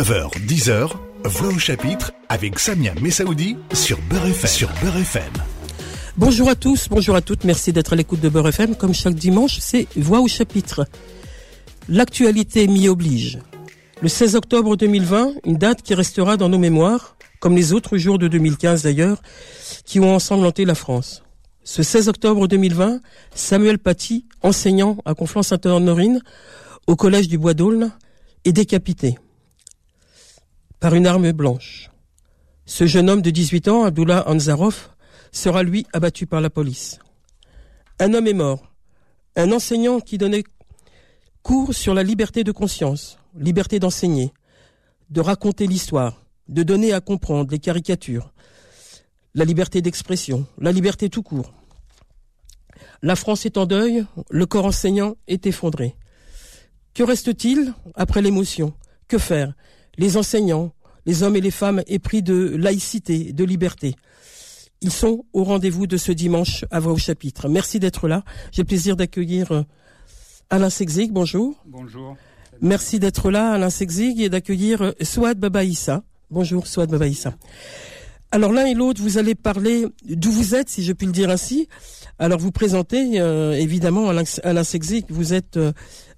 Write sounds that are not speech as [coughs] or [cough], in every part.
9h, 10h, Voix au chapitre avec Samia Messaoudi sur Beurre FM. Sur Beurre FM. Bonjour à tous, bonjour à toutes, merci d'être à l'écoute de Beurre FM. Comme chaque dimanche, c'est Voix au chapitre. L'actualité m'y oblige. Le 16 octobre 2020, une date qui restera dans nos mémoires, comme les autres jours de 2015 d'ailleurs, qui ont ensanglanté la France. Ce 16 octobre 2020, Samuel Paty, enseignant à Conflans-Sainte-Honorine, au collège du Bois d'Aulne, est décapité par une arme blanche. Ce jeune homme de 18 ans, Abdullah Anzarov, sera lui abattu par la police. Un homme est mort. Un enseignant qui donnait cours sur la liberté de conscience, liberté d'enseigner, de raconter l'histoire, de donner à comprendre les caricatures, la liberté d'expression, la liberté tout court. La France est en deuil, le corps enseignant est effondré. Que reste-t-il après l'émotion? Que faire? Les enseignants, les hommes et les femmes épris de laïcité, de liberté. Ils sont au rendez-vous de ce dimanche à voix au chapitre. Merci d'être là. J'ai le plaisir d'accueillir euh, Alain Sexig. Bonjour. Bonjour. Merci d'être là, Alain Sexig, et d'accueillir euh, Souad Babaïssa. Bonjour, Souad Babaïssa. Alors l'un et l'autre, vous allez parler d'où vous êtes, si je puis le dire ainsi. Alors vous présentez, euh, évidemment, Alain, Alain Sexig, vous êtes euh,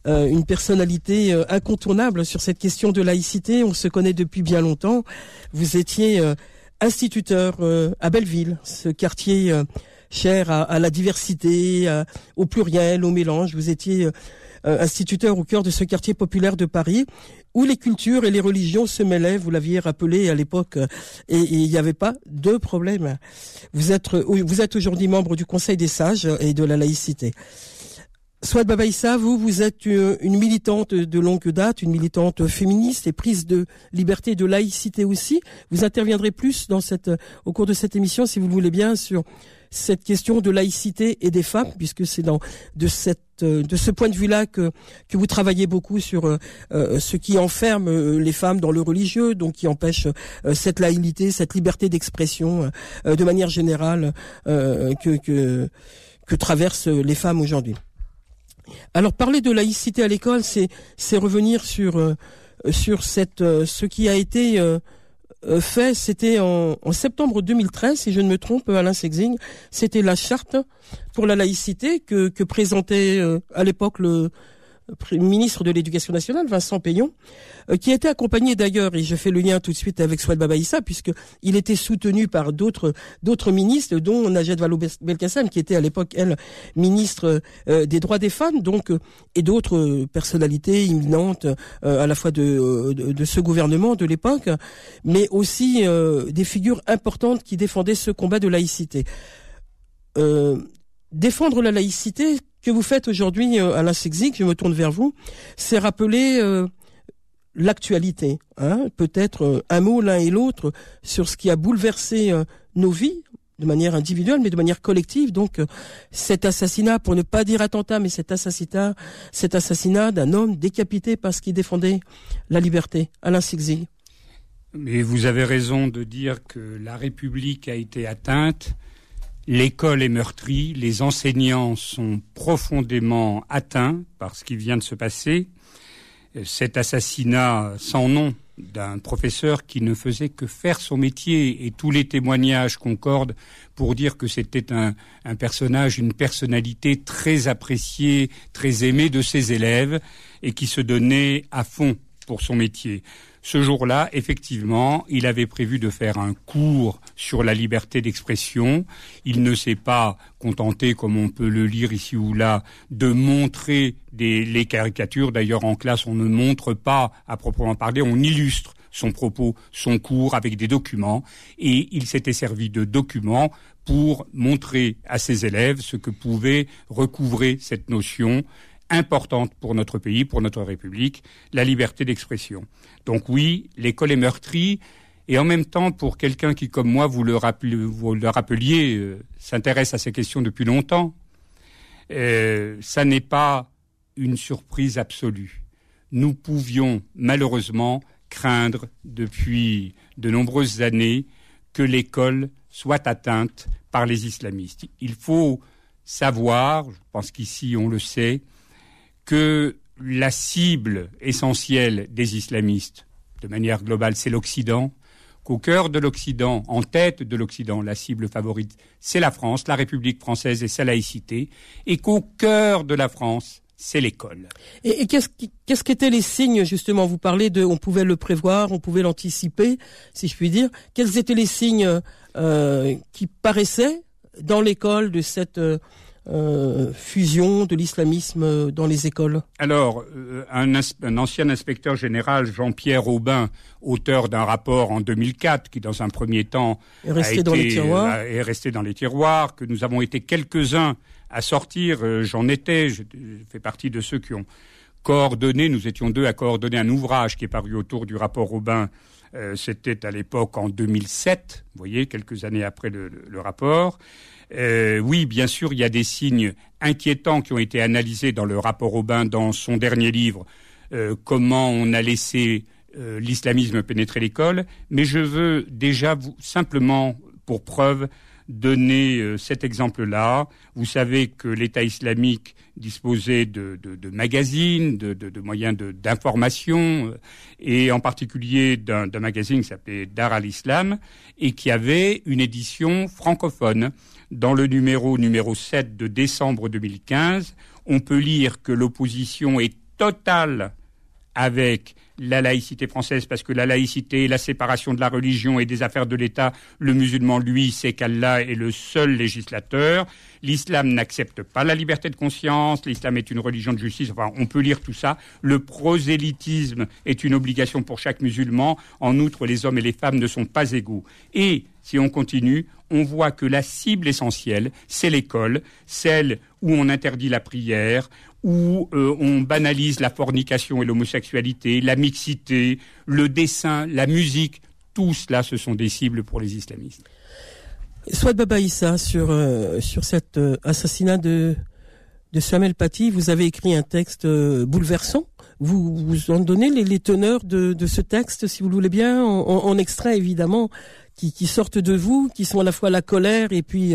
une personnalité euh, incontournable sur cette question de laïcité. On se connaît depuis bien longtemps. Vous étiez euh, instituteur à Belleville, ce quartier cher à, la diversité, au pluriel, au mélange. Vous étiez instituteur au cœur de ce quartier populaire de Paris où les cultures et les religions se mêlaient, vous l'aviez rappelé à l'époque, et il n'y avait pas de problème. Vous êtes, vous êtes aujourd'hui membre du Conseil des sages et de la laïcité. Soit Babaïssa, vous, vous êtes euh, une militante de longue date, une militante féministe et prise de liberté, de laïcité aussi. Vous interviendrez plus dans cette, euh, au cours de cette émission, si vous le voulez bien, sur cette question de laïcité et des femmes, puisque c'est dans de euh, ce point de vue-là que que vous travaillez beaucoup sur ce qui enferme les femmes dans le religieux, donc qui empêche cette laïcité, cette liberté d'expression de manière générale que que que traversent les femmes aujourd'hui. Alors parler de laïcité à l'école, c'est revenir sur euh, sur euh, ce qui a été euh, fait. C'était en, en, septembre 2013, si je ne me trompe, Alain Sexing. C'était la charte pour la laïcité que présentait à l'époque le ministre de l'Éducation nationale, Vincent Payon, euh, qui était accompagné d'ailleurs, et je fais le lien tout de suite avec Swad Babaïssa, puisque il était soutenu par d'autres ministres, dont Najed Vallaud-Belkacem, qui était à l'époque elle ministre euh, des droits des femmes, donc euh, et d'autres personnalités imminentes à la fois de, de, ce gouvernement de l'époque, mais aussi des figures importantes qui défendaient ce combat de laïcité. défendre la laïcité, que vous faites aujourd'hui, euh, Alain Sexig, je me tourne vers vous, c'est rappeler euh, l'actualité. Hein, Peut-être euh, un mot l'un et l'autre sur ce qui a bouleversé nos vies de manière individuelle, mais de manière collective. Donc, cet assassinat, pour ne pas dire attentat, mais cet assassinat, cet assassinat d'un homme décapité parce qu'il défendait la liberté. Alain Sexig. Mais vous avez raison de dire que la République a été atteinte L'école est meurtrie, les enseignants sont profondément atteints par ce qui vient de se passer. Cet assassinat sans nom d'un professeur qui ne faisait que faire son métier et tous les témoignages concordent pour dire que c'était un, un, personnage, une personnalité très appréciée, très aimée de ses élèves et qui se donnait à fond pour son métier. Ce jour-là, effectivement, il avait prévu de faire un cours sur la liberté d'expression. Il ne s'est pas contenté, comme on peut le lire ici ou là, de montrer les caricatures. D'ailleurs, en classe, on ne montre pas à proprement parler, on illustre son propos, son cours avec des documents. Et il s'était servi de documents pour montrer à ses élèves ce que pouvait recouvrer cette notion importante pour notre pays, pour notre République, la liberté d'expression. Donc oui, l'école est meurtrie, et en même temps, pour quelqu'un qui, comme moi, vous le, rappeliez, euh, s'intéresse à ces questions depuis longtemps, euh, ça n'est pas une surprise absolue. Nous pouvions malheureusement craindre depuis de nombreuses années que l'école soit atteinte par les islamistes. Il faut savoir, je pense qu'ici on le sait, que la cible essentielle des islamistes, de manière globale, c'est l'Occident, qu'au cœur de l'Occident, en tête de l'Occident, la cible favorite, c'est la France, la République française et sa laïcité, et qu'au cœur de la France, c'est l'école. Et, qu'est-ce qu'étaient les signes justement? Vous parlez de, on pouvait le prévoir, on pouvait l'anticiper, si je puis dire. Quels étaient les signes euh, qui paraissaient dans l'école de cette euh, euh, fusion de l'islamisme dans les écoles Alors, euh, un, un, ancien inspecteur général, Jean-Pierre Aubin, auteur d'un rapport en 2004, qui dans un premier temps est resté, dans les tiroirs. est resté dans les tiroirs, que nous avons été quelques-uns à sortir, euh, j'en étais, je, fais partie de ceux qui ont coordonné, nous étions deux à coordonner un ouvrage qui est paru autour du rapport Aubin, c'était à l'époque en 2007, vous voyez, quelques années après le, rapport. Euh, oui, bien sûr, il y a des signes inquiétants qui ont été analysés dans le rapport Aubin dans son dernier livre, euh, comment on a laissé euh, l'islamisme pénétrer l'école, mais je veux déjà vous, simplement, pour preuve, donner cet exemple-là. Vous savez que l'État islamique disposait de, magazines, de, moyens d'information, et en particulier d'un magazine qui s'appelait Dar al-Islam, et qui avait une édition francophone. Dans le numéro numéro 7 de décembre 2015, on peut lire que l'opposition est totale avec la laïcité française, parce que la laïcité, la séparation de la religion et des affaires de l'État, le musulman, lui, sait qu'Allah est le seul législateur. L'islam n'accepte pas la liberté de conscience, l'islam est une religion de justice, enfin, on peut lire tout ça. Le prosélytisme est une obligation pour chaque musulman. En outre, les hommes et les femmes ne sont pas égaux. Et, si on continue, on voit que la cible essentielle, c'est l'école, celle où on interdit la prière, où euh, on banalise la fornication et l'homosexualité, la mixité, le dessin, la musique, tout cela, ce sont des cibles pour les islamistes. Soit Baba Issa, sur, euh, sur cet euh, assassinat de, de Samuel Paty, vous avez écrit un texte bouleversant. Vous vous en donnez les, teneurs de, de, ce texte, si vous le voulez bien, en, extrait évidemment, qui, qui, sortent de vous, qui sont à la fois la colère et puis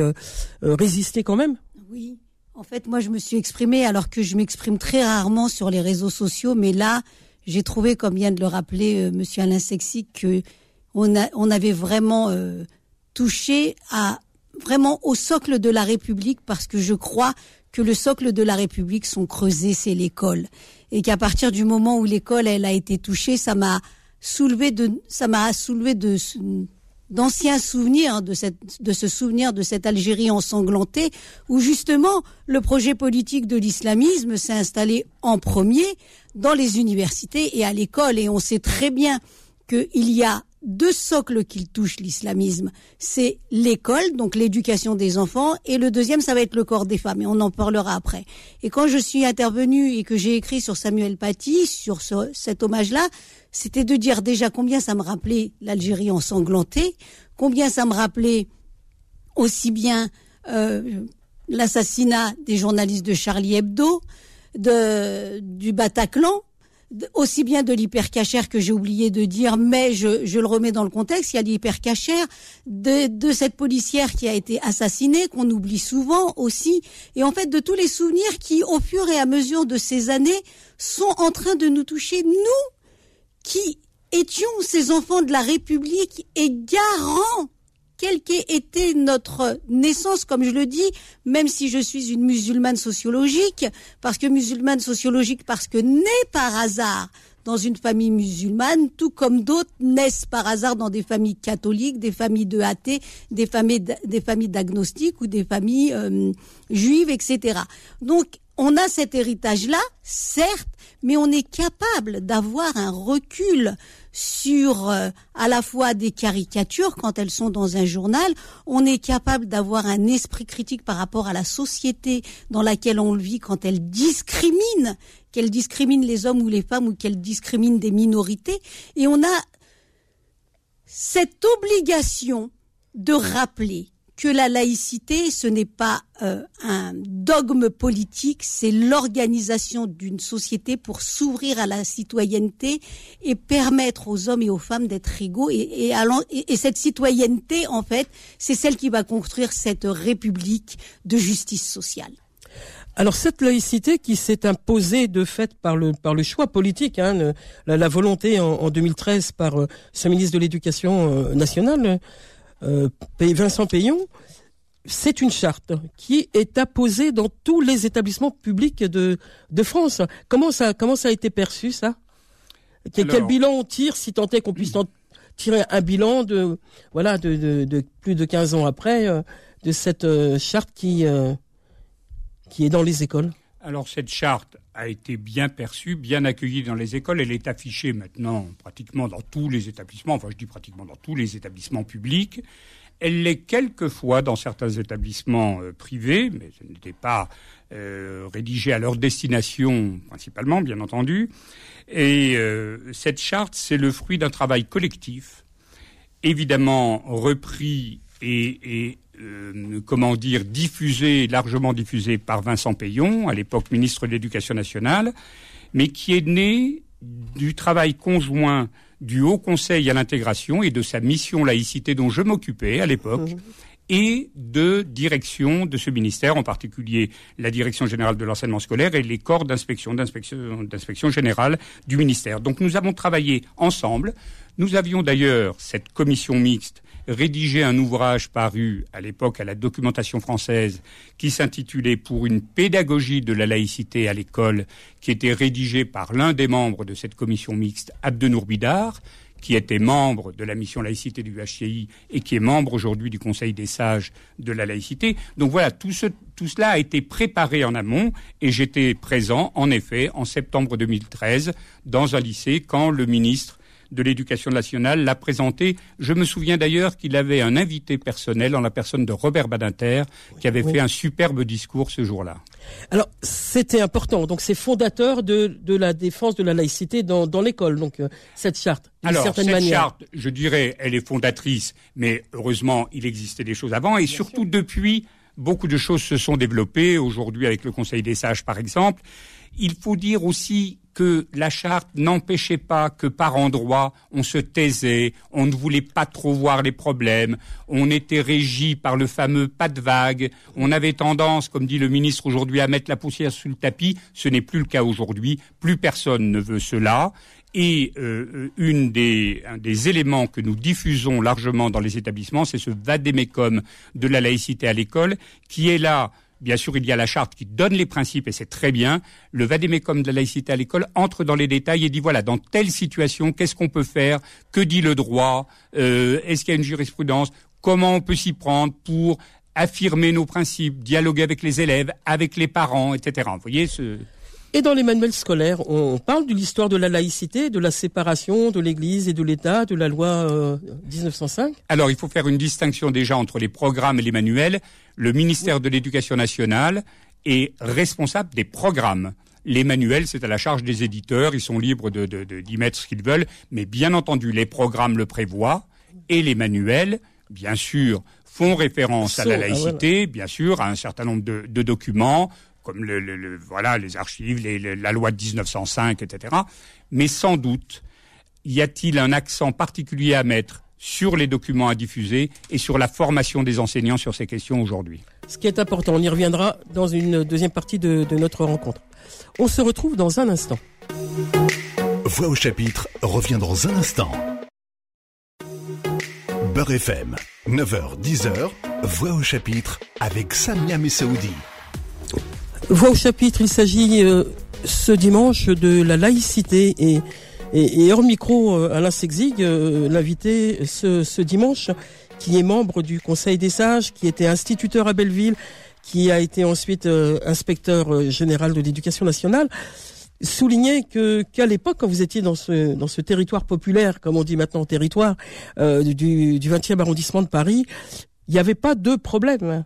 résister quand même? Oui. En fait, moi, je me suis exprimée alors que je m'exprime très rarement sur les réseaux sociaux, mais là, j'ai trouvé, comme vient de le rappeler euh, Monsieur Alain Sexy, que on, a, on avait vraiment euh, touché à vraiment au socle de la République, parce que je crois que le socle de la République, sont creusés, c'est l'école, et qu'à partir du moment où l'école elle a été touchée, ça m'a soulevé de, ça m'a soulevé de d'anciens souvenirs de, cette, de ce souvenir de cette Algérie ensanglantée, où justement le projet politique de l'islamisme s'est installé en premier dans les universités et à l'école. Et on sait très bien qu'il y a deux socles qui touchent l'islamisme. C'est l'école, donc l'éducation des enfants, et le deuxième, ça va être le corps des femmes, et on en parlera après. Et quand je suis intervenue et que j'ai écrit sur Samuel Paty, sur cet hommage-là, c'était de dire déjà combien ça me rappelait l'Algérie ensanglantée, combien ça me rappelait aussi bien euh, l'assassinat des journalistes de Charlie Hebdo, de, du Bataclan, aussi bien de l'hypercachère que j'ai oublié de dire, mais je, je, le remets dans le contexte, il y a l'hypercachère de, de cette policière qui a été assassinée, qu'on oublie souvent aussi, et en fait de tous les souvenirs qui, au fur et à mesure de ces années, sont en train de nous toucher, nous, qui étions ces enfants de la République et garants quelle qu'ait été notre naissance, comme je le dis, même si je suis une musulmane sociologique, parce que musulmane sociologique, parce que née par hasard dans une famille musulmane, tout comme d'autres naissent par hasard dans des familles catholiques, des familles de athées, des familles, des d'agnostiques ou des familles euh, juives, etc. Donc, on a cet héritage-là, certes, mais on est capable d'avoir un recul sur euh, à la fois des caricatures quand elles sont dans un journal, on est capable d'avoir un esprit critique par rapport à la société dans laquelle on vit quand elle discrimine, qu'elle discrimine les hommes ou les femmes ou qu'elle discrimine des minorités, et on a cette obligation de rappeler que la laïcité, ce n'est pas euh, un dogme politique, c'est l'organisation d'une société pour s'ouvrir à la citoyenneté et permettre aux hommes et aux femmes d'être égaux. Et, et, et, cette citoyenneté, en fait, c'est celle qui va construire cette république de justice sociale. Alors cette laïcité qui s'est imposée de fait par le par le choix politique, hein, la, volonté en, 2013 par euh, ce ministre de l'Éducation euh, nationale, euh, Vincent Payon, c'est une charte qui est apposée dans tous les établissements publics de de France. Comment ça comment ça a été perçu ça? Quel bilan on tire si tant est qu'on puisse tirer un bilan de voilà de, de, de, plus de 15 ans après de cette charte qui qui est dans les écoles? Alors cette charte a été bien perçue, bien accueillie dans les écoles. Elle est affichée maintenant pratiquement dans tous les établissements, enfin je dis pratiquement dans tous les établissements publics. Elle l'est quelquefois dans certains établissements euh, privés, mais ce n'était pas euh, rédigé à leur destination principalement, bien entendu. Et euh, cette charte, c'est le fruit d'un travail collectif, évidemment repris et euh, comment dire, diffusé, largement diffusé par Vincent Payon, à l'époque ministre de l'Éducation nationale, mais qui est né du travail conjoint du Haut Conseil à l'intégration et de sa mission laïcité dont je m'occupais à l'époque, mmh. et de direction de ce ministère, en particulier la direction générale de l'enseignement scolaire et les corps d'inspection, d'inspection générale du ministère. Donc nous avons travaillé ensemble. Nous avions d'ailleurs cette commission mixte rédigé un ouvrage paru à l'époque à la documentation française qui s'intitulait Pour une pédagogie de la laïcité à l'école, qui était rédigé par l'un des membres de cette commission mixte, Abdenour Bidar, qui était membre de la mission laïcité du HCI et qui est membre aujourd'hui du Conseil des sages de la laïcité. Donc voilà, tout, tout cela a été préparé en amont et j'étais présent, en effet, en septembre 2013, dans un lycée quand le ministre de l'Éducation nationale l'a présenté. Je me souviens d'ailleurs qu'il avait un invité personnel en la personne de Robert Badinter qui avait fait un superbe discours ce jour-là. Alors, c'était important. Donc, c'est fondateur de, de, la défense de la laïcité dans, dans l'école, donc euh, cette charte. Alors, cette charte, je dirais, elle est fondatrice, mais heureusement, il existait des choses avant, et surtout depuis, beaucoup de choses se sont développées, aujourd'hui avec le Conseil des sages, par exemple. Il faut dire aussi que la charte n'empêchait pas que par endroits on se taisait, on ne voulait pas trop voir les problèmes, on était régi par le fameux pas de vague, on avait tendance, comme dit le ministre aujourd'hui, à mettre la poussière sous le tapis. Ce n'est plus le cas aujourd'hui. Plus personne ne veut cela. Et euh, une des, un des éléments que nous diffusons largement dans les établissements, c'est ce vadémécum de la laïcité à l'école, qui est là Bien sûr, il y a la charte qui donne les principes et c'est très bien. Le vadémécum de la laïcité à l'école entre dans les détails et dit voilà, dans telle situation, qu'est-ce qu'on peut faire? Que dit le droit? Euh, Est-ce qu'il y a une jurisprudence? Comment on peut s'y prendre pour affirmer nos principes, dialoguer avec les élèves, avec les parents, etc. Vous voyez ce... Et dans les manuels scolaires, on parle de l'histoire de la laïcité, de la séparation de l'Église et de l'État, de la loi 1905 euh, Alors, il faut faire une distinction déjà entre les programmes et les manuels. Le ministère de l'Éducation nationale est responsable des programmes. Les manuels, c'est à la charge des éditeurs, ils sont libres d'y de, de, mettre ce qu'ils veulent, mais bien entendu, les programmes le prévoient, et les manuels, bien sûr, font référence à la ah, laïcité, bien sûr, à un certain nombre de, de documents, comme le, voilà, les archives, la loi de 1905, etc. Mais sans doute, y a-t-il un accent particulier à mettre sur les documents à diffuser et sur la formation des enseignants sur ces questions aujourd'hui? Ce qui est important, on y reviendra dans une deuxième partie de, de notre rencontre. On se retrouve dans un instant. Voix au chapitre revient dans un instant. Beurre FM, 9h-10h, Voix au chapitre avec Samia Messaoudi. Voix au chapitre, il s'agit euh, ce dimanche de la laïcité et, et, hors micro, euh, Alain Sexig, euh, l'invité ce, dimanche, qui est membre du Conseil des sages, qui était instituteur à Belleville, qui a été ensuite inspecteur général de l'éducation nationale, soulignait qu'à l'époque, quand vous étiez dans ce dans ce territoire populaire, comme on dit maintenant territoire du, du 20e arrondissement de Paris, il n'y avait pas de problème.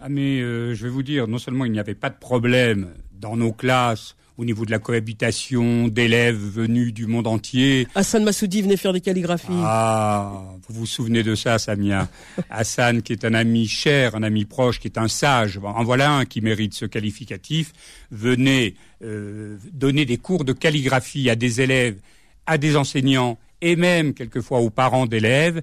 Ah mais euh, je vais vous dire, non seulement il n'y avait pas de problème dans nos classes au niveau de la cohabitation d'élèves venus du monde entier. Hassan Massoudi venait faire des calligraphies. Ah, vous vous souvenez de ça, Samia? [laughs] Hassan, qui est un ami cher, un ami proche, qui est un sage, en voilà un qui mérite ce qualificatif, venait euh, donner des cours de calligraphie à des élèves, à des enseignants et même quelquefois aux parents d'élèves.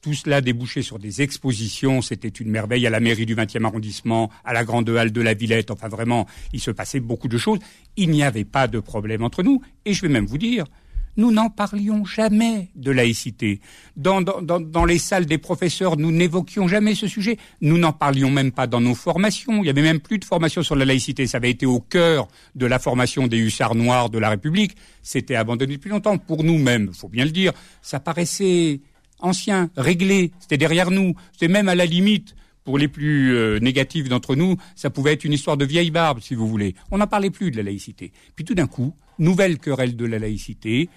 Tout cela débouchait sur des expositions. C'était une merveille à la mairie du 20e arrondissement, à la grande halle de la Villette. Enfin, vraiment, il se passait beaucoup de choses. Il n'y avait pas de problème entre nous. Et je vais même vous dire, nous n'en parlions jamais de laïcité. Dans, les salles des professeurs, nous n'évoquions jamais ce sujet. Nous n'en parlions même pas dans nos formations. Il n'y avait même plus de formation sur la laïcité. Ça avait été au cœur de la formation des hussards noirs de la République. C'était abandonné depuis longtemps. Pour nous-mêmes, faut bien le dire, ça paraissait ancien, réglé. C'était derrière nous. C'était même à la limite pour les plus euh, négatifs d'entre nous, ça pouvait être une histoire de vieille barbe, si vous voulez. On n'en parlait plus de la laïcité. Puis tout d'un coup, nouvelle querelle de la laïcité,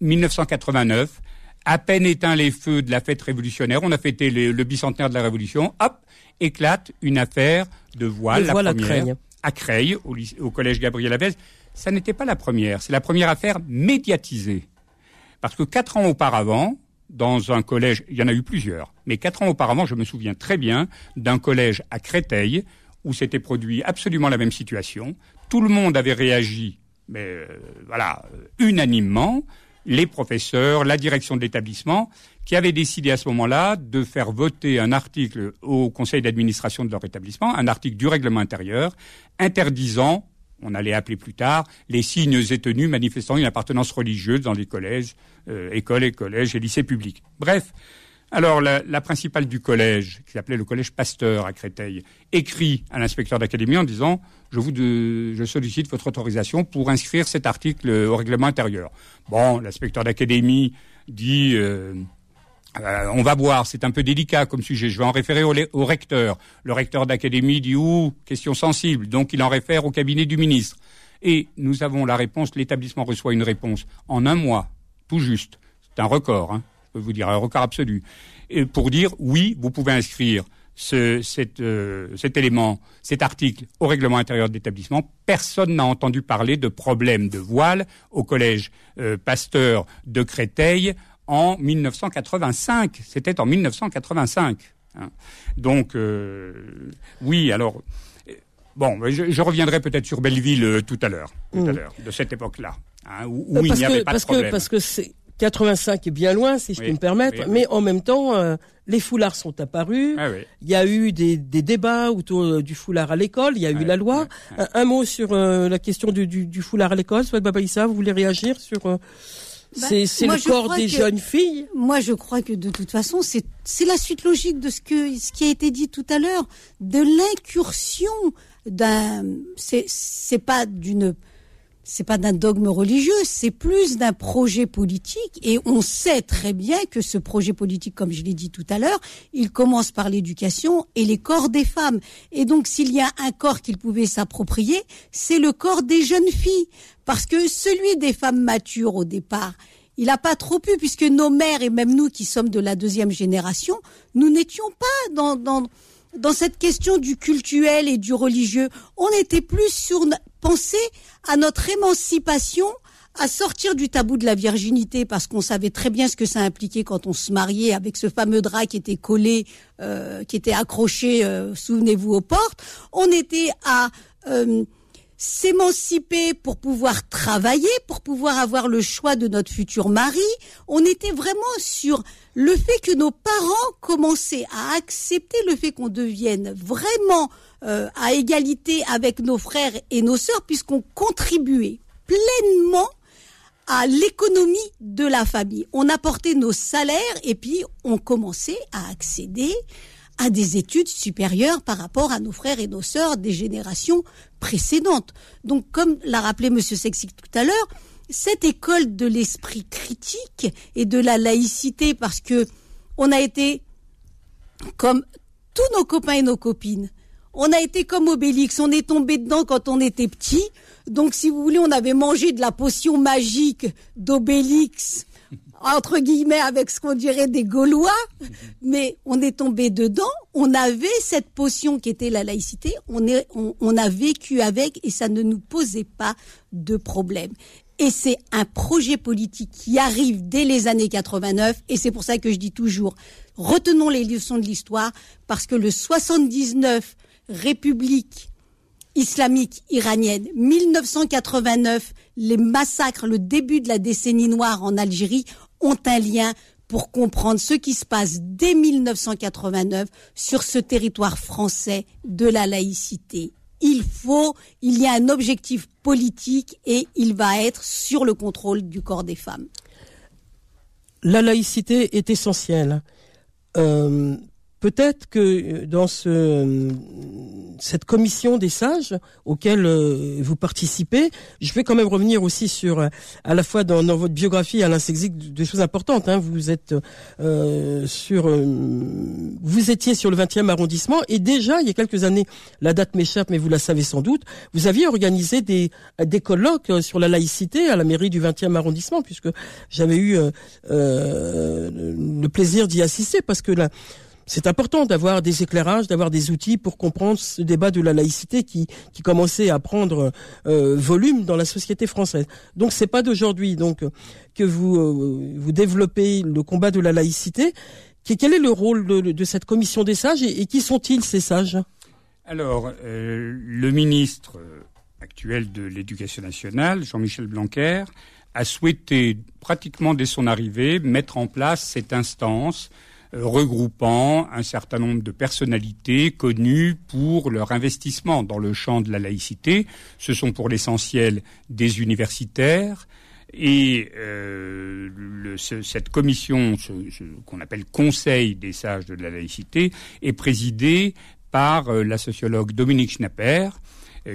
1989, à peine éteint les feux de la fête révolutionnaire, on a fêté le, bicentenaire de la Révolution, hop, éclate une affaire de voile, la première, à Creil, au, collège Gabriel Avez. Ça n'était pas la première, c'est la première affaire médiatisée. Parce que quatre ans auparavant, dans un collège, il y en a eu plusieurs, mais quatre ans auparavant, je me souviens très bien d'un collège à Créteil où s'était produit absolument la même situation. Tout le monde avait réagi, mais euh, voilà, unanimement les professeurs, la direction de l'établissement, qui avaient décidé à ce moment-là de faire voter un article au conseil d'administration de leur établissement, un article du règlement intérieur, interdisant, on allait appeler plus tard, les signes et tenues manifestant une appartenance religieuse dans les collèges, euh, écoles et collèges et lycées publics. Bref, alors, la, principale du collège, qui s'appelait le collège Pasteur à Créteil, écrit à l'inspecteur d'académie en disant je sollicite votre autorisation pour inscrire cet article au règlement intérieur. Bon, l'inspecteur d'académie dit euh, euh, on va voir, c'est un peu délicat comme sujet. Je vais en référer au, recteur. Le recteur d'académie dit ouh, question sensible, donc il en réfère au cabinet du ministre. Et nous avons la réponse. L'établissement reçoit une réponse en un mois, tout juste. C'est un record. Hein peux vous dire un record absolu, pour dire oui, vous pouvez inscrire euh, cet élément, cet article au règlement intérieur de l'établissement. Personne n'a entendu parler de problème de voile au collège euh, Pasteur de Créteil en 1985. C'était en 1985. Hein. Donc, euh, oui, alors. Bon, je, reviendrai peut-être sur Belleville tout à l'heure, tout à mm. l'heure, de cette époque-là, hein, où, il n'y avait pas de problème. parce que c'est 85 est bien loin, si je puis me permettre, mais en même temps, euh, les foulards sont apparus. Ah il y a eu des, débats autour euh, du foulard à l'école. Il y a eu la loi. Un, mot sur euh, la question du, foulard à l'école. Soit Babaïssa, vous voulez réagir sur c'est le corps des jeunes filles. Moi, je crois que de toute façon, c'est c'est la suite logique de ce que ce qui a été dit tout à l'heure, de l'incursion d'un. C'est c'est pas d'une c'est pas d'un dogme religieux, c'est plus d'un projet politique. Et on sait très bien que ce projet politique, comme je l'ai dit tout à l'heure, il commence par l'éducation et les corps des femmes. Et donc, s'il y a un corps qu'il pouvait s'approprier, c'est le corps des jeunes filles. Parce que celui des femmes matures au départ, il n'a pas trop pu, puisque nos mères et même nous qui sommes de la deuxième génération, nous n'étions pas dans, dans, dans cette question du cultuel et du religieux. On était plus sur penser à notre émancipation, à sortir du tabou de la virginité parce qu'on savait très bien ce que ça impliquait quand on se mariait avec ce fameux drap qui était collé, euh, qui était accroché, euh, souvenez-vous, aux portes. On était à euh, s'émanciper pour pouvoir travailler, pour pouvoir avoir le choix de notre futur mari. On était vraiment sur le fait que nos parents commençaient à accepter le fait qu'on devienne vraiment euh, à égalité avec nos frères et nos sœurs, puisqu'on contribuait pleinement à l'économie de la famille. On apportait nos salaires et puis on commençait à accéder à des études supérieures par rapport à nos frères et nos sœurs des générations précédentes. Donc, comme l'a rappelé Monsieur Sexy tout à l'heure, cette école de l'esprit critique et de la laïcité, parce que on a été comme tous nos copains et nos copines. On a été comme Obélix, on est tombé dedans quand on était petit. Donc, si vous voulez, on avait mangé de la potion magique d'Obélix entre guillemets, avec ce qu'on dirait des Gaulois, mais on est tombé dedans. On avait cette potion qui était la laïcité. On, est, on, a vécu avec et ça ne nous posait pas de problème. Et c'est un projet politique qui arrive dès les années 89 et c'est pour ça que je dis toujours, retenons les leçons de l'histoire parce que le 79 République islamique iranienne, 1989, les massacres, le début de la décennie noire en Algérie, ont un lien pour comprendre ce qui se passe dès 1989 sur ce territoire français de la laïcité. Il faut, il y a un objectif politique et il va être sur le contrôle du corps des femmes. La laïcité est essentielle. Euh, peut-être que euh, dans ce, euh, cette commission des sages auquel euh, vous participez, je vais quand même revenir aussi sur, à la fois dans, votre biographie, Alain Sexig, des choses importantes. Hein. Vous êtes euh, sur, vous étiez sur le 20e arrondissement et déjà il y a quelques années, la date m'échappe, mais vous la savez sans doute, vous aviez organisé des, des colloques sur la laïcité à la mairie du 20e arrondissement, puisque j'avais eu euh, le plaisir d'y assister, parce que là c'est important d'avoir des éclairages, d'avoir des outils pour comprendre ce débat de la laïcité qui, qui commençait à prendre euh, volume dans la société française. Donc c'est pas d'aujourd'hui donc que vous euh, vous développez le combat de la laïcité. Quel est le rôle de, cette commission des sages et, qui sont-ils ces sages? Alors euh, le ministre actuel de l'Éducation nationale, Jean-Michel Blanquer, a souhaité pratiquement dès son arrivée mettre en place cette instance regroupant un certain nombre de personnalités connues pour leur investissement dans le champ de la laïcité. Ce sont pour l'essentiel des universitaires. Et euh, cette commission, qu'on appelle Conseil des sages de la laïcité, est présidée par euh, la sociologue Dominique Schnapper,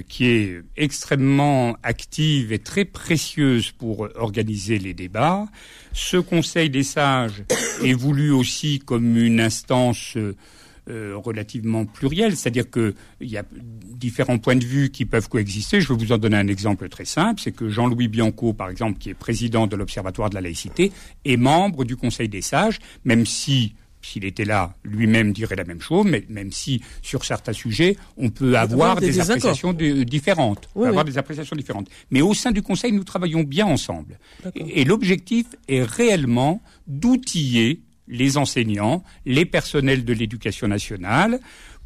qui est extrêmement active et très précieuse pour organiser les débats. Ce Conseil des sages [coughs] est voulu aussi comme une instance euh, euh, relativement plurielle, c'est-à-dire qu'il y a différents points de vue qui peuvent coexister. Je vais vous en donner un exemple très simple, c'est que Jean-Louis Bianco, par exemple, qui est président de l'Observatoire de la laïcité, est membre du Conseil des sages, même si s'il était là, lui-même dirait la même chose, mais même si sur certains sujets, on peut avoir des, appréciations différentes. avoir des appréciations différentes. Mais au sein du Conseil, nous travaillons bien ensemble. Et, l'objectif est réellement d'outiller les enseignants, les personnels de l'éducation nationale,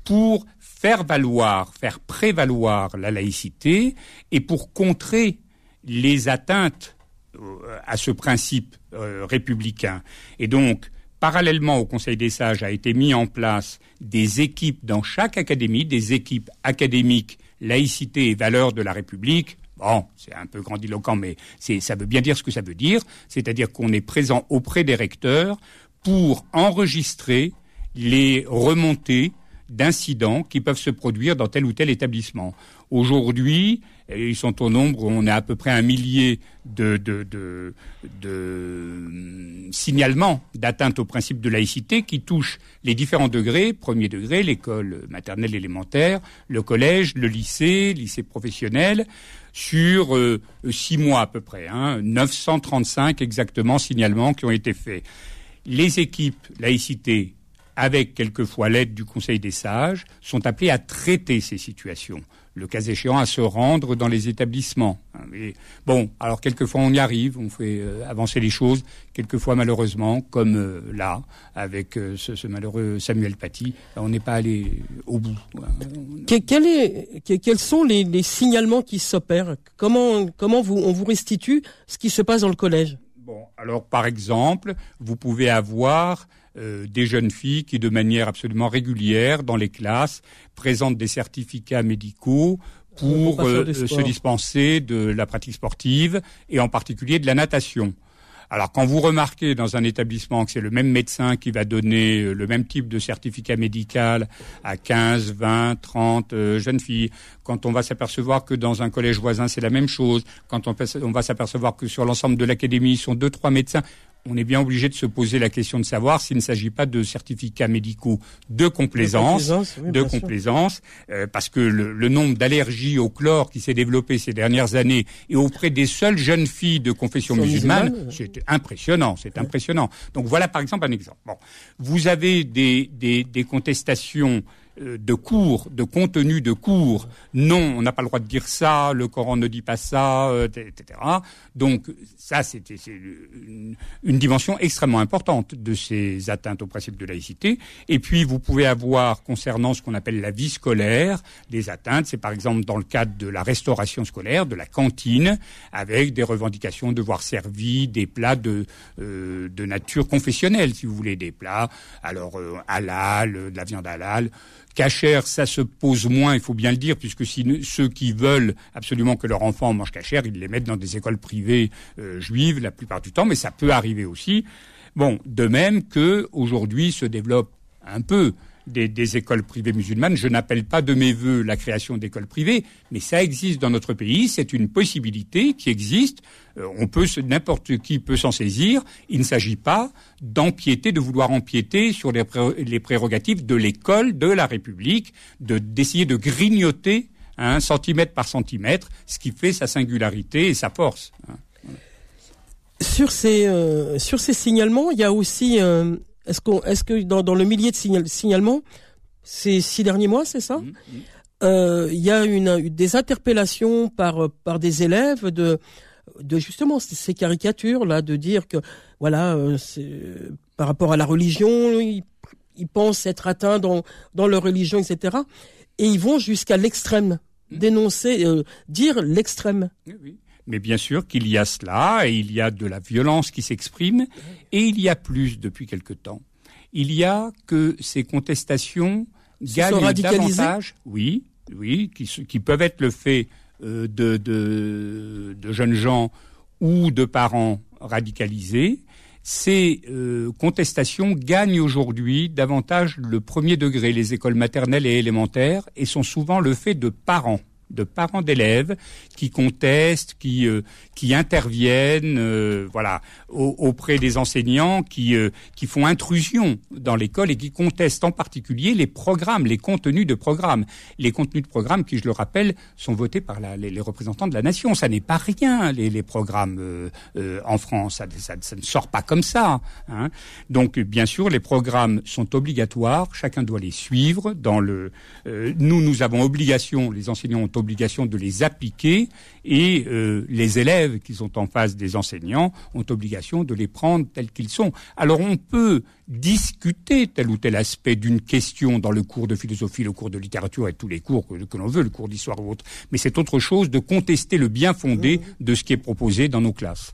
pour faire valoir, faire prévaloir la laïcité et pour contrer les atteintes euh, à ce principe euh, républicain. Et donc, parallèlement au Conseil des sages, a été mis en place des équipes dans chaque académie, des équipes académiques laïcité et valeurs de la République. Bon, c'est un peu grandiloquent, mais ça veut bien dire ce que ça veut dire. C'est-à-dire qu'on est présent auprès des recteurs pour enregistrer les remontées d'incidents qui peuvent se produire dans tel ou tel établissement. Aujourd'hui, ils sont au nombre, on a à peu près un millier de, de signalements d'atteinte au principe de laïcité qui touchent les différents degrés, premier degré, l'école maternelle élémentaire, le collège, le lycée, lycée professionnel, sur euh, six mois à peu près, hein, 935 exactement signalements qui ont été faits. Les équipes laïcité avec quelquefois l'aide du Conseil des sages, sont appelés à traiter ces situations, le cas échéant à se rendre dans les établissements. bon, alors quelquefois on y arrive, on fait euh, avancer les choses, quelquefois malheureusement, comme euh, là, avec euh, ce, malheureux Samuel Paty, on n'est pas allé au bout. quels sont les, signalements qui s'opèrent? Comment, comment vous, on vous restitue ce qui se passe dans le collège? Bon, alors par exemple, vous pouvez avoir euh, des jeunes filles qui, de manière absolument régulière, dans les classes, présentent des certificats médicaux pour euh, se dispenser de la pratique sportive et en particulier de la natation. Alors quand vous remarquez dans un établissement que c'est le même médecin qui va donner euh, le même type de certificat médical à 15, 20, 30 jeunes filles, quand on va s'apercevoir que dans un collège voisin c'est la même chose, quand on, on va s'apercevoir que sur l'ensemble de l'académie ils sont deux, trois médecins, on est bien obligé de se poser la question de savoir s'il ne s'agit pas de certificats médicaux de complaisance, de complaisance, euh, parce que le, nombre d'allergies au chlore qui s'est développé ces dernières années et auprès des seules jeunes filles de confession musulmane, c'est impressionnant, c'est impressionnant. Donc voilà par exemple un exemple. Bon, vous avez des, des, des contestations de cours, de contenu de cours. Non, on n'a pas le droit de dire ça, le Coran ne dit pas ça, euh, etc. Donc ça, c'est une, dimension extrêmement importante de ces atteintes au principe de laïcité. Et puis, vous pouvez avoir, concernant ce qu'on appelle la vie scolaire, des atteintes. C'est par exemple dans le cadre de la restauration scolaire, de la cantine, avec des revendications de voir servi des plats de, euh, de nature confessionnelle, si vous voulez, des plats, alors halal, de la viande halal, Cachère, ça se pose moins, il faut bien le dire, puisque ceux qui veulent absolument que leur enfant mange cachère, ils les mettent dans des écoles privées euh, juives la plupart du temps, mais ça peut arriver aussi. Bon, de même que aujourd'hui se développe un peu des, écoles privées musulmanes. Je n'appelle pas de mes voeux la création d'écoles privées, mais ça existe dans notre pays. C'est une possibilité qui existe. Euh, on peut, n'importe qui peut s'en saisir. Il ne s'agit pas d'empiéter, de vouloir empiéter sur les, prérogatives de l'école, de la République, de d'essayer de grignoter un centimètre par centimètre, ce qui fait sa singularité et sa force. Hein. Sur ces euh, sur ces signalements, il y a aussi euh, est-ce qu'on, est-ce que dans, dans, le millier de signal, signalements, ces six derniers mois, c'est ça mmh, mmh. Euh, Il y a une, des interpellations par par des élèves de de justement ces caricatures là, de dire que voilà, euh, par rapport à la religion, ils, ils, pensent être atteints dans dans leur religion, etc. Et ils vont jusqu'à l'extrême, mmh. dénoncer, euh, dire l'extrême. Oui, oui. Mais bien sûr qu'il y a cela, et il y a de la violence qui s'exprime, et il y a plus depuis quelque temps. Il y a que ces contestations gagnent davantage, oui, oui, qui, qui, peuvent être le fait euh, de, de, de, jeunes gens ou de parents radicalisés. Ces euh, contestations gagnent aujourd'hui davantage le premier degré, les écoles maternelles et élémentaires, et sont souvent le fait de parents de parents d'élèves qui contestent, qui euh, qui interviennent, euh, voilà, auprès des enseignants, qui euh, qui font intrusion dans l'école et qui contestent en particulier les programmes, les contenus de programmes, les contenus de programmes qui, je le rappelle, sont votés par la, les, représentants de la nation. Ça n'est pas rien les, les programmes en France, ça, ça, ça, ne sort pas comme ça. Hein. Donc bien sûr, les programmes sont obligatoires, chacun doit les suivre. Dans le, nous, nous avons obligation, les enseignants ont obligation de les appliquer et euh, les élèves qui sont en face des enseignants ont obligation de les prendre tels qu'ils sont. Alors on peut discuter tel ou tel aspect d'une question dans le cours de philosophie, le cours de littérature et tous les cours que, l'on veut, le cours d'histoire ou autre, mais c'est autre chose de contester le bien fondé de ce qui est proposé dans nos classes.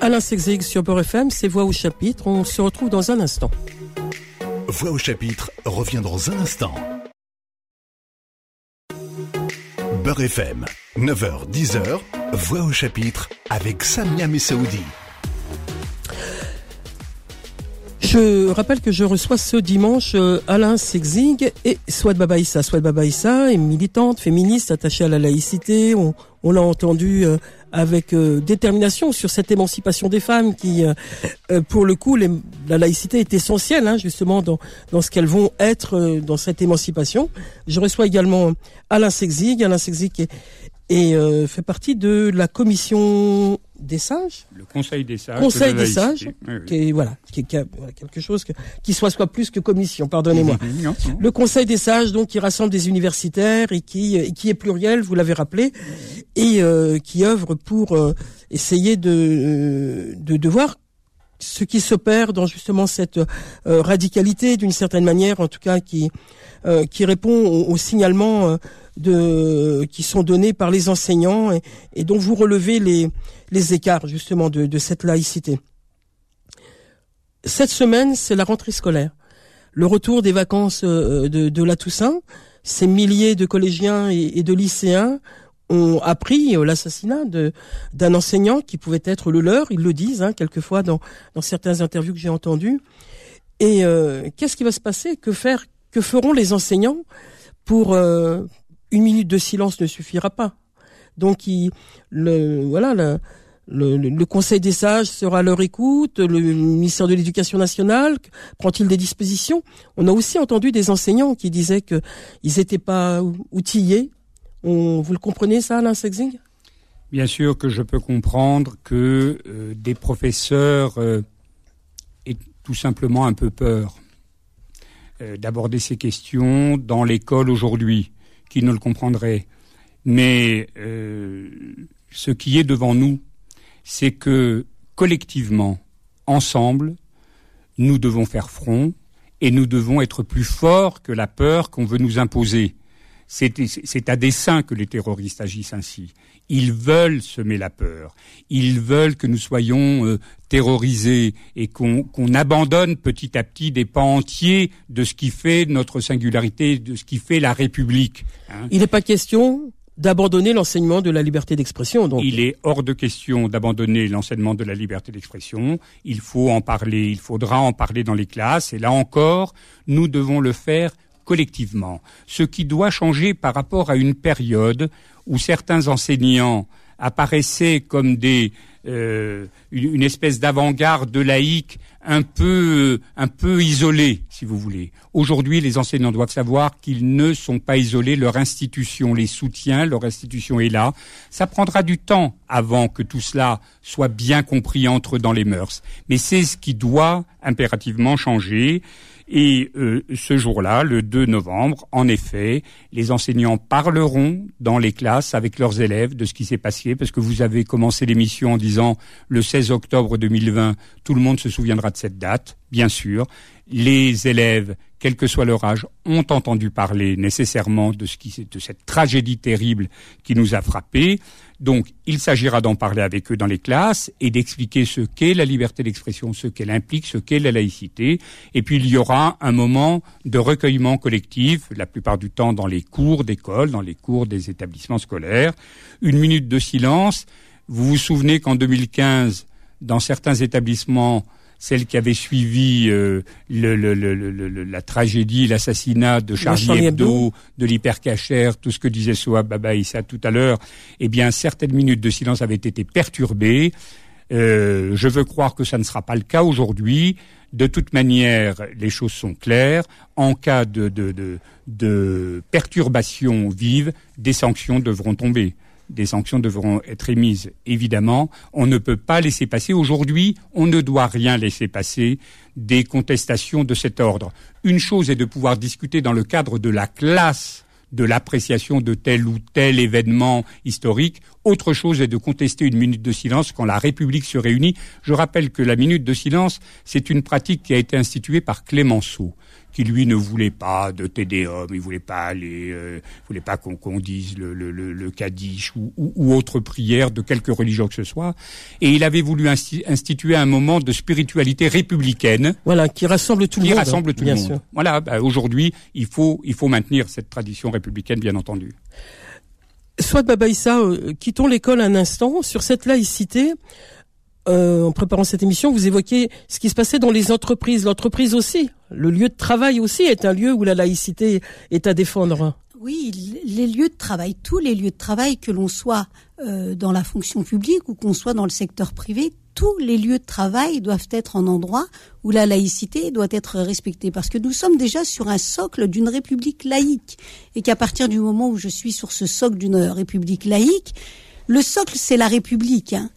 Alain Sexig sur Beurre FM, c'est Voix au chapitre. On se retrouve dans un instant. Voix au chapitre revient dans un instant. Beurre FM, 9h-10h, Voix au chapitre avec Samia Messaoudi. Je rappelle que je reçois ce dimanche euh, Alain Sexig et Swad Babaïssa. Swad Babaïssa est militante, féministe, attachée à la laïcité. On, on l'a entendu euh, avec euh, détermination sur cette émancipation des femmes qui, pour le coup, la laïcité est essentielle hein, justement dans, dans ce qu'elles vont être dans cette émancipation. Je reçois également Alain Sexig. Alain Sexig est, fait partie de la commission des sages. Le Conseil des sages. Conseil des sages, qui est voilà, qui est quelque chose que, qui soit soit plus que commission. Pardonnez-moi. Le Conseil des sages, donc, qui rassemble des universitaires et qui euh, qui est pluriel, vous l'avez rappelé, et euh, qui œuvre pour essayer de, de de voir ce qui s'opère dans justement cette radicalité, d'une certaine manière, en tout cas, qui qui répond au, au signalement de, qui sont donnés par les enseignants et, dont vous relevez les, les écarts justement de, de cette laïcité. Cette semaine, c'est la rentrée scolaire. Le retour des vacances euh, de, de la Toussaint. Ces milliers de collégiens et, de lycéens ont appris euh, l'assassinat d'un enseignant qui pouvait être le leur. Ils le disent hein, quelquefois dans, dans certaines interviews que j'ai entendues. Et euh, qu'est-ce qui va se passer? Que faire? Que feront les enseignants pour une minute de silence ne suffira pas. Donc, le, voilà, le, Conseil des sages sera à leur écoute. Le ministère de l'Éducation nationale prend-il des dispositions? On a aussi entendu des enseignants qui disaient qu'ils n'étaient pas outillés. Vous le comprenez ça, Alain Sexing? Bien sûr que je peux comprendre que euh, des professeurs euh, aient tout simplement un peu peur euh, d'aborder ces questions dans l'école aujourd'hui, qui ne le comprendrait. Mais euh, ce qui est devant nous, c'est que collectivement, ensemble, nous devons faire front et nous devons être plus forts que la peur qu'on veut nous imposer. C'est à dessein que les terroristes agissent ainsi. Ils veulent semer la peur. Ils veulent que nous soyons euh, terrorisés et qu'on abandonne petit à petit des pans entiers de ce qui fait notre singularité, de ce qui fait la République. Hein. Il n'est pas question d'abandonner l'enseignement de la liberté d'expression. Donc. Il est hors de question d'abandonner l'enseignement de la liberté d'expression. Il faut en parler, il faudra en parler dans les classes. Et là encore, nous devons le faire collectivement. Ce qui doit changer par rapport à une période où certains enseignants apparaissaient comme des euh, une, espèce d'avant-garde laïque un peu un peu isolée, si vous voulez. Aujourd'hui, les enseignants doivent savoir qu'ils ne sont pas isolés. Leur institution les soutient, leur institution est là. Ça prendra du temps avant que tout cela soit bien compris entre dans les mœurs, mais c'est ce qui doit impérativement changer. Et euh, ce jour-là, le 2 novembre, en effet, les enseignants parleront dans les classes avec leurs élèves de ce qui s'est passé, parce que vous avez commencé l'émission en disant le 16 octobre 2020, tout le monde se souviendra de cette date, bien sûr. Les élèves, quel que soit leur âge, ont entendu parler nécessairement de, ce qui, de cette tragédie terrible qui nous a frappés. Donc, il s'agira d'en parler avec eux dans les classes et d'expliquer ce qu'est la liberté d'expression, ce qu'elle implique, ce qu'est la laïcité. Et puis, il y aura un moment de recueillement collectif, la plupart du temps dans les cours d'école, dans les cours des établissements scolaires. Une minute de silence. Vous vous souvenez qu'en 2015, dans certains établissements, celle qui avait suivi euh, la tragédie, l'assassinat de Charlie Hebdo, de l'hypercachère, tout ce que disait Soa Baba Issa tout à l'heure, eh bien, certaines minutes de silence avaient été perturbées. Euh, je veux croire que ça ne sera pas le cas aujourd'hui. De toute manière, les choses sont claires. En cas de, de, de, de perturbation vive, des sanctions devront tomber des sanctions devront être émises. Évidemment, on ne peut pas laisser passer. Aujourd'hui, on ne doit rien laisser passer des contestations de cet ordre. Une chose est de pouvoir discuter dans le cadre de la classe de l'appréciation de tel ou tel événement historique. Autre chose est de contester une minute de silence quand la République se réunit. Je rappelle que la minute de silence, c'est une pratique qui a été instituée par Clémenceau qui lui ne voulait pas de Tédéum, il voulait pas aller, euh, voulait pas qu'on dise le, le, le, Kaddish ou, ou, autre prière de quelque religion que ce soit. Et il avait voulu instituer un moment de spiritualité républicaine. Voilà, qui rassemble tout le monde. Qui rassemble tout le monde. Voilà, bah, aujourd'hui, il faut, il faut maintenir cette tradition républicaine, bien entendu. Soit Baba Issa, euh, quittons l'école un instant sur cette laïcité. Euh, en préparant cette émission, vous évoquez ce qui se passait dans les entreprises. L'entreprise aussi, le lieu de travail aussi est un lieu où la laïcité est à défendre. Oui, les lieux de travail, tous les lieux de travail, que l'on soit euh, dans la fonction publique ou qu'on soit dans le secteur privé, tous les lieux de travail doivent être en endroit où la laïcité doit être respectée. Parce que nous sommes déjà sur un socle d'une république laïque. Et qu'à partir du moment où je suis sur ce socle d'une république laïque, le socle c'est la république. Hein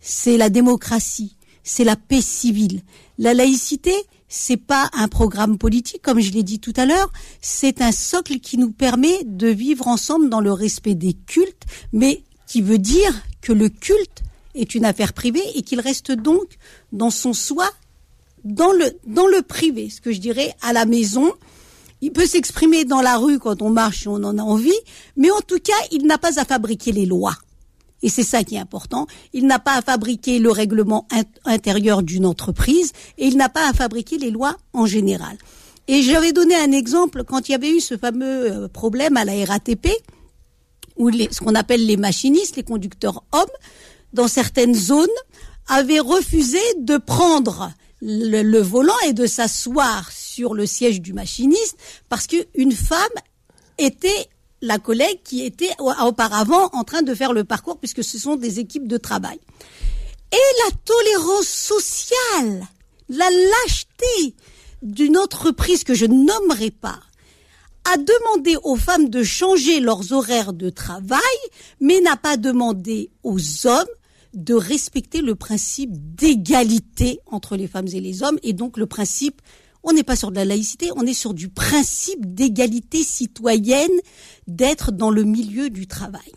c'est la démocratie, c'est la paix civile. La laïcité, c'est pas un programme politique, comme je l'ai dit tout à l'heure, c'est un socle qui nous permet de vivre ensemble dans le respect des cultes, mais qui veut dire que le culte est une affaire privée et qu'il reste donc dans son soi, dans le, dans le privé, ce que je dirais à la maison. Il peut s'exprimer dans la rue quand on marche et on en a envie, mais en tout cas, il n'a pas à fabriquer les lois. Et c'est ça qui est important. Il n'a pas à fabriquer le règlement intérieur d'une entreprise et il n'a pas à fabriquer les lois en général. Et j'avais donné un exemple quand il y avait eu ce fameux euh, problème à la RATP, où les, ce qu'on appelle les machinistes, les conducteurs hommes, dans certaines zones, avaient refusé de prendre le, le volant et de s'asseoir sur le siège du machiniste parce qu'une femme était la collègue qui était auparavant en train de faire le parcours puisque ce sont des équipes de travail. Et la tolérance sociale, la lâcheté d'une entreprise que je nommerai pas, a demandé aux femmes de changer leurs horaires de travail, mais n'a pas demandé aux hommes de respecter le principe d'égalité entre les femmes et les hommes et donc le principe on n'est pas sur de la laïcité, on est sur du principe d'égalité citoyenne, d'être dans le milieu du travail.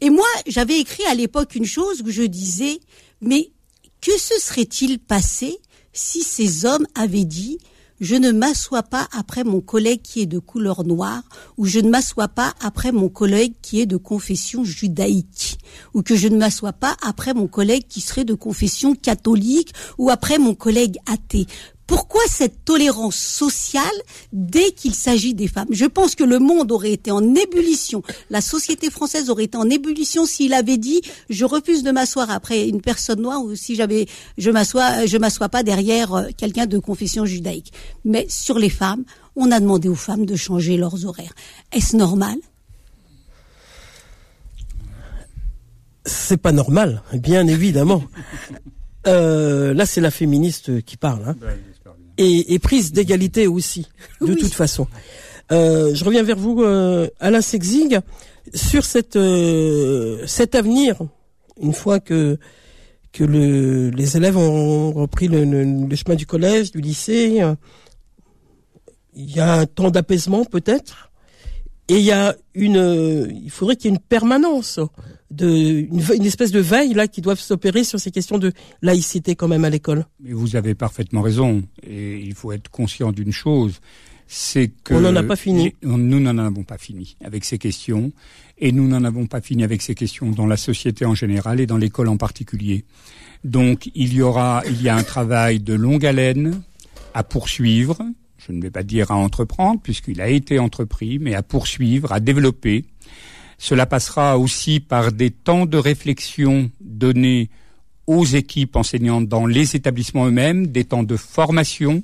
Et moi, j'avais écrit à l'époque une chose où je disais, mais que se serait-il passé si ces hommes avaient dit je ne m'assois pas après mon collègue qui est de couleur noire, ou je ne m'assois pas après mon collègue qui est de confession judaïque, ou que je ne m'assois pas après mon collègue qui serait de confession catholique, ou après mon collègue athée. Pourquoi cette tolérance sociale dès qu'il s'agit des femmes? Je pense que le monde aurait été en ébullition, la société française aurait été en ébullition s'il avait dit je refuse de m'asseoir après une personne noire ou si j'avais je m'assois je m'assois pas derrière euh, quelqu'un de confession judaïque. Mais sur les femmes, on a demandé aux femmes de changer leurs horaires. Est-ce normal? C'est pas normal, bien évidemment. Euh, là, c'est la féministe qui parle. Hein et, prise d'égalité aussi, de toute façon. Euh, je reviens vers vous, euh, Alain Sexig, sur cette, euh, cet avenir, une fois que que le, les élèves ont repris le, le, chemin du collège, du lycée, il y a un temps d'apaisement peut-être, et il y a une, il faudrait qu'il y ait une permanence de une, espèce de veille là qui doivent s'opérer sur ces questions de laïcité quand même à l'école. Mais vous avez parfaitement raison et il faut être conscient d'une chose, c'est que on n'en a pas fini. nous n'en avons pas fini avec ces questions et nous n'en avons pas fini avec ces questions dans la société en général et dans l'école en particulier. Donc il y aura il y a un travail de longue haleine à poursuivre. Je ne vais pas dire à entreprendre puisqu'il a été entrepris, mais à poursuivre, à développer cela passera aussi par des temps de réflexion donnés aux équipes enseignantes dans les établissements eux-mêmes, des temps de formation.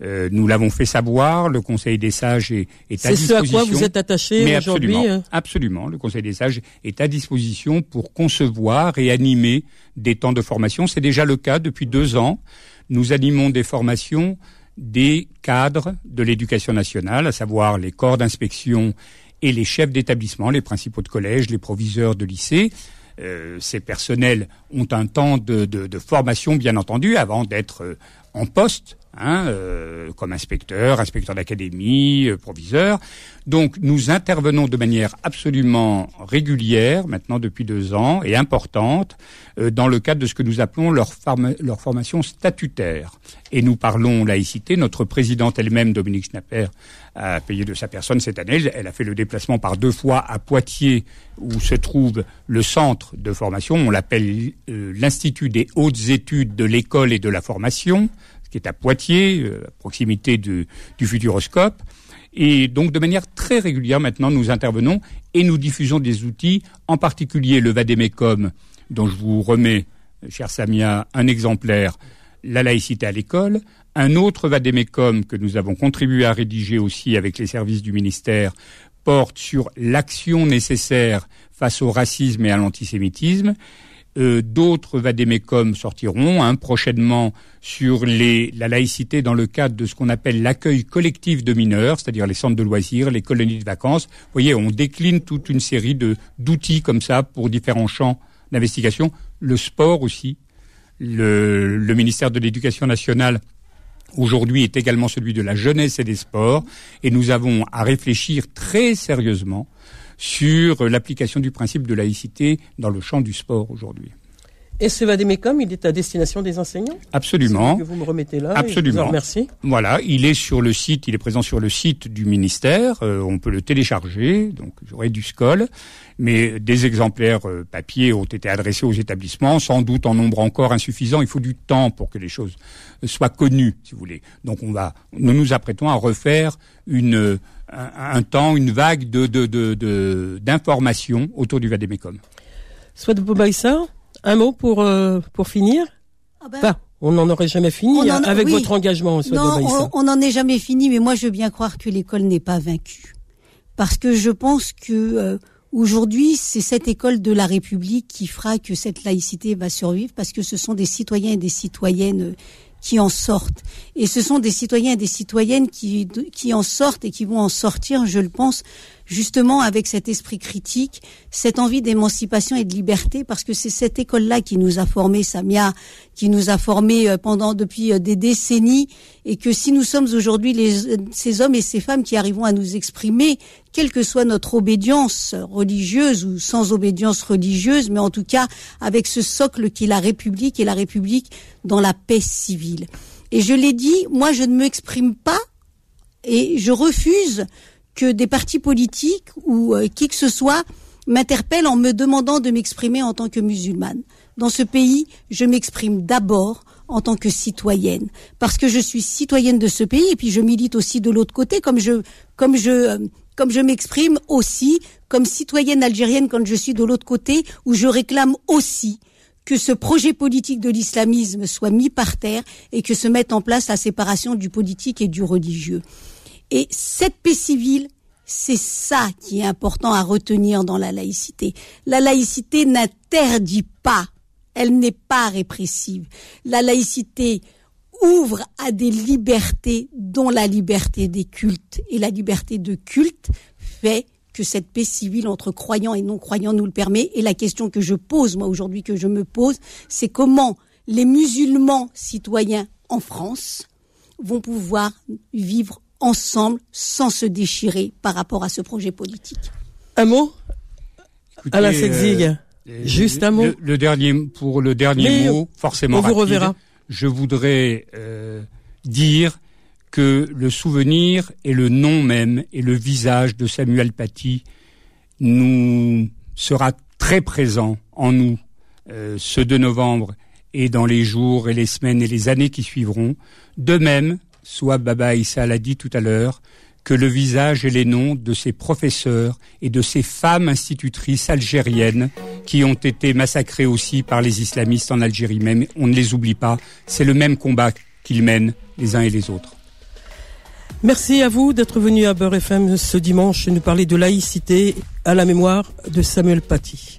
Euh, nous l'avons fait savoir, le Conseil des sages est, est à disposition. C'est ce à quoi vous êtes attaché aujourd'hui absolument, hein absolument, le Conseil des sages est à disposition pour concevoir et animer des temps de formation. C'est déjà le cas depuis deux ans. Nous animons des formations des cadres de l'éducation nationale, à savoir les corps d'inspection et les chefs d'établissement, les principaux de collège, les proviseurs de lycée. Euh, ces personnels ont un temps de, formation, bien entendu, avant d'être euh, en poste, hein, euh, comme inspecteur, inspecteur d'académie, euh, proviseur. Donc nous intervenons de manière absolument régulière, maintenant depuis deux ans, et importante, euh, dans le cadre de ce que nous appelons leur, leur formation statutaire. Et nous parlons laïcité. Notre présidente elle-même, Dominique Schnapper, a payé de sa personne cette année. Elle a fait le déplacement par deux fois à Poitiers, où se trouve le centre de formation. On l'appelle l'Institut des hautes études de l'école et de la formation qui est à Poitiers, euh, à proximité du, du Futuroscope. Et donc, de manière très régulière, maintenant, nous intervenons et nous diffusons des outils, en particulier le Vademecum, dont je vous remets, cher Samia, un exemplaire, la laïcité à l'école, un autre Vademecum que nous avons contribué à rédiger aussi avec les services du ministère porte sur l'action nécessaire face au racisme et à l'antisémitisme. Euh, d'autres vadémécums sortiront hein, prochainement sur la laïcité dans le cadre de ce qu'on appelle l'accueil collectif de mineurs, c'est-à-dire les centres de loisirs, les colonies de vacances. Vous voyez, on décline toute une série d'outils comme ça pour différents champs d'investigation. Le sport aussi. Le, le ministère de l'Éducation nationale aujourd'hui est également celui de la jeunesse et des sports, et nous avons à réfléchir très sérieusement sur l'application du principe de laïcité dans le champ du sport aujourd'hui. Et ce Vademecum, il est à destination des enseignants? Absolument. Que vous me remettez là. Absolument. Merci. Voilà, il est sur le site, il est présent sur le site du ministère. Euh, on peut le télécharger, donc j'aurai du SCOL. Mais des exemplaires euh, papier ont été adressés aux établissements, sans doute en nombre encore insuffisant. Il faut du temps pour que les choses soient connues, si vous voulez. Donc on va, nous nous apprêtons à refaire une un, temps, une vague de d'informations de, de, autour du Vademecum. Soit de Bobaïssa, un mot pour euh, pour finir. Ah ben, on n'en aurait jamais fini hein, avec votre engagement. Soit non, on n'en est jamais fini, mais moi je veux bien croire que l'école n'est pas vaincue, parce que je pense que euh, aujourd'hui c'est cette école de la République qui fera que cette laïcité va survivre, parce que ce sont des citoyens et des citoyennes qui en sortent. Et ce sont des citoyens et des citoyennes qui, qui en sortent et qui vont en sortir, je le pense, justement avec cet esprit critique, cette envie d'émancipation et de liberté, parce que c'est cette école-là qui nous a formés, Samia, qui nous a formés euh, pendant depuis euh, des décennies, et que si nous sommes aujourd'hui les, ces hommes et ces femmes qui arrivons à nous exprimer, quelle que soit notre obédience religieuse ou sans obédience religieuse, mais en tout cas avec ce socle qui est la République et la République dans la paix civile. Et je l'ai dit, moi je ne m'exprime pas et je refuse que des partis politiques ou euh, qui que ce soit m'interpellent en me demandant de m'exprimer en tant que musulmane. Dans ce pays, je m'exprime d'abord en tant que citoyenne, parce que je suis citoyenne de ce pays et puis je milite aussi de l'autre côté, comme je, comme je, euh, comme je m'exprime aussi comme citoyenne algérienne quand je suis de l'autre côté, où je réclame aussi que ce projet politique de l'islamisme soit mis par terre et que se mette en place la séparation du politique et du religieux. Et cette paix civile, c'est ça qui est important à retenir dans la laïcité. La laïcité n'interdit pas, elle n'est pas répressive. La laïcité ouvre à des libertés dont la liberté des cultes. Et la liberté de culte fait que cette paix civile entre croyants et non-croyants nous le permet. Et la question que je pose, moi aujourd'hui, que je me pose, c'est comment les musulmans citoyens en France vont pouvoir vivre ensemble sans se déchirer par rapport à ce projet politique. Un mot Écoutez, Alain Sexig, euh, juste un mot. Le, le dernier pour le dernier Mais mot, forcément on vous rapide, reverra. Je voudrais euh, dire que le souvenir et le nom même et le visage de Samuel Paty nous sera très présent en nous euh, ce 2 novembre et dans les jours et les semaines et les années qui suivront. De même, soit Baba Issa l'a dit tout à l'heure, que le visage et les noms de ces professeurs et de ces femmes institutrices algériennes qui ont été massacrées aussi par les islamistes en Algérie même. On ne les oublie pas. C'est le même combat qu'ils mènent les uns et les autres. Merci à vous d'être venu à Beurre FM ce dimanche nous parler de laïcité à la mémoire de Samuel Paty.